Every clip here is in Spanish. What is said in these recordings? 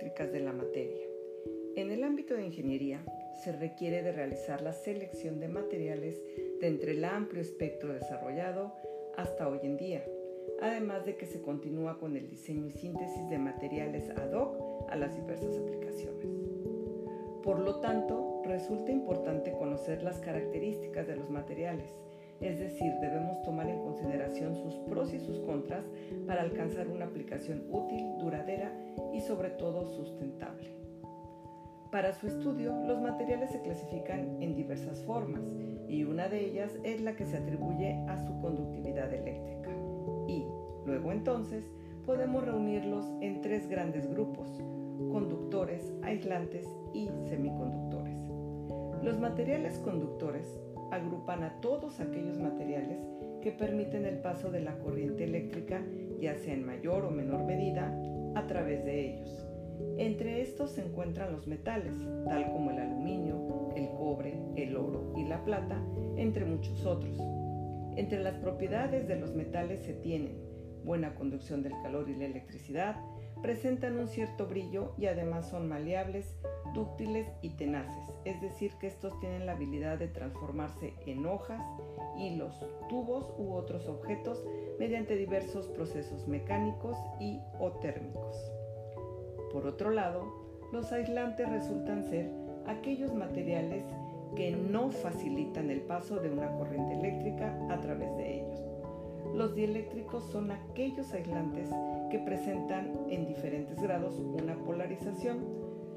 eléctricas de la materia. En el ámbito de ingeniería se requiere de realizar la selección de materiales de entre el amplio espectro desarrollado hasta hoy en día, además de que se continúa con el diseño y síntesis de materiales ad hoc a las diversas aplicaciones. Por lo tanto, resulta importante conocer las características de los materiales, es decir, debemos tomar en consideración sus pros y sus contras para alcanzar una aplicación útil, duradera y sobre todo sustentable. Para su estudio, los materiales se clasifican en diversas formas y una de ellas es la que se atribuye a su conductividad eléctrica. Y, luego entonces, podemos reunirlos en tres grandes grupos, conductores, aislantes y semiconductores. Los materiales conductores agrupan a todos aquellos materiales que permiten el paso de la corriente eléctrica, ya sea en mayor o menor medida, a través de ellos. Entre estos se encuentran los metales, tal como el aluminio, el cobre, el oro y la plata, entre muchos otros. Entre las propiedades de los metales se tienen buena conducción del calor y la electricidad, presentan un cierto brillo y además son maleables, dúctiles y tenaces, es decir, que estos tienen la habilidad de transformarse en hojas, hilos, tubos u otros objetos mediante diversos procesos mecánicos y o térmicos. Por otro lado, los aislantes resultan ser aquellos materiales que no facilitan el paso de una corriente eléctrica a través de ellos. Los dieléctricos son aquellos aislantes que presentan en diferentes grados una polarización,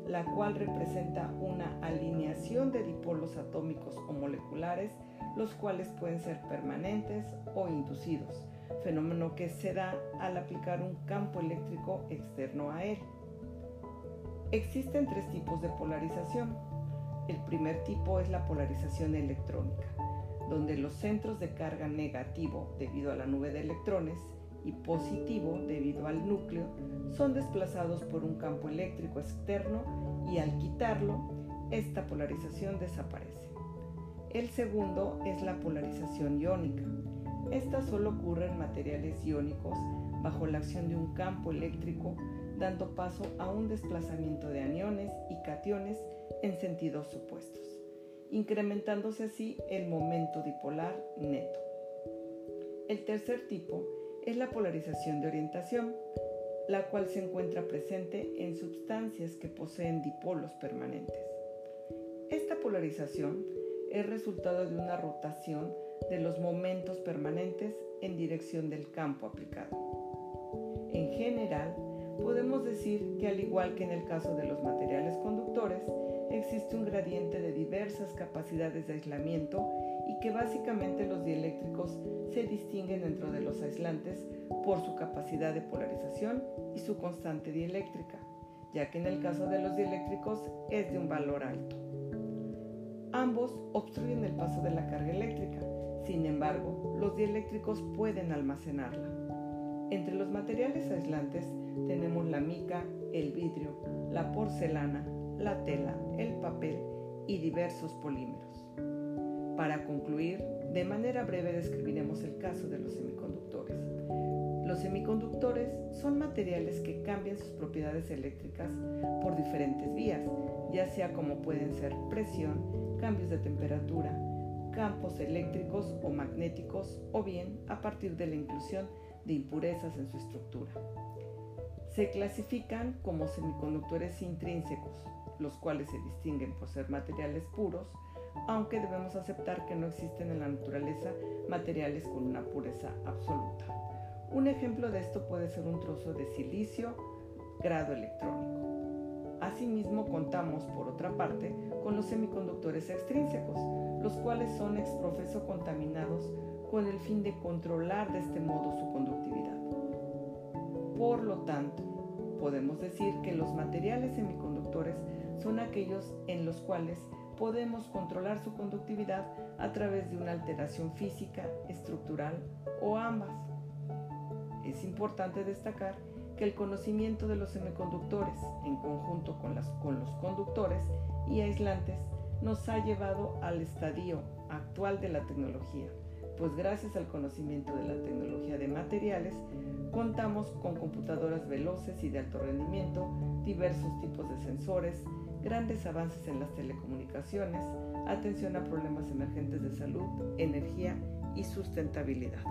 la cual representa una alineación de dipolos atómicos o moleculares, los cuales pueden ser permanentes o inducidos, fenómeno que se da al aplicar un campo eléctrico externo a él. Existen tres tipos de polarización. El primer tipo es la polarización electrónica, donde los centros de carga negativo debido a la nube de electrones y positivo debido al núcleo son desplazados por un campo eléctrico externo y al quitarlo, esta polarización desaparece. El segundo es la polarización iónica. Esta solo ocurre en materiales iónicos bajo la acción de un campo eléctrico dando paso a un desplazamiento de aniones y cationes en sentidos opuestos, incrementándose así el momento dipolar neto. El tercer tipo es la polarización de orientación, la cual se encuentra presente en sustancias que poseen dipolos permanentes. Esta polarización es resultado de una rotación de los momentos permanentes en dirección del campo aplicado. En general, podemos decir que al igual que en el caso de los materiales conductores, existe un gradiente de diversas capacidades de aislamiento y que básicamente los dieléctricos se distinguen dentro de los aislantes por su capacidad de polarización y su constante dieléctrica, ya que en el caso de los dieléctricos es de un valor alto. Ambos obstruyen el paso de la carga eléctrica, sin embargo, los dieléctricos pueden almacenarla. Entre los materiales aislantes tenemos la mica, el vidrio, la porcelana, la tela, el papel y diversos polímeros. Para concluir, de manera breve describiremos el caso de los semiconductores. Los semiconductores son materiales que cambian sus propiedades eléctricas por diferentes vías, ya sea como pueden ser presión, cambios de temperatura, campos eléctricos o magnéticos o bien a partir de la inclusión de impurezas en su estructura. Se clasifican como semiconductores intrínsecos, los cuales se distinguen por ser materiales puros, aunque debemos aceptar que no existen en la naturaleza materiales con una pureza absoluta. Un ejemplo de esto puede ser un trozo de silicio grado electrónico. Asimismo, contamos, por otra parte, con los semiconductores extrínsecos, los cuales son exprofeso contaminados con el fin de controlar de este modo su conductividad. Por lo tanto, podemos decir que los materiales semiconductores son aquellos en los cuales podemos controlar su conductividad a través de una alteración física, estructural o ambas. Es importante destacar que el conocimiento de los semiconductores en conjunto con, con los conductores y aislantes nos ha llevado al estadio actual de la tecnología, pues gracias al conocimiento de la tecnología de materiales, contamos con computadoras veloces y de alto rendimiento, diversos tipos de sensores, grandes avances en las telecomunicaciones, atención a problemas emergentes de salud, energía y sustentabilidad.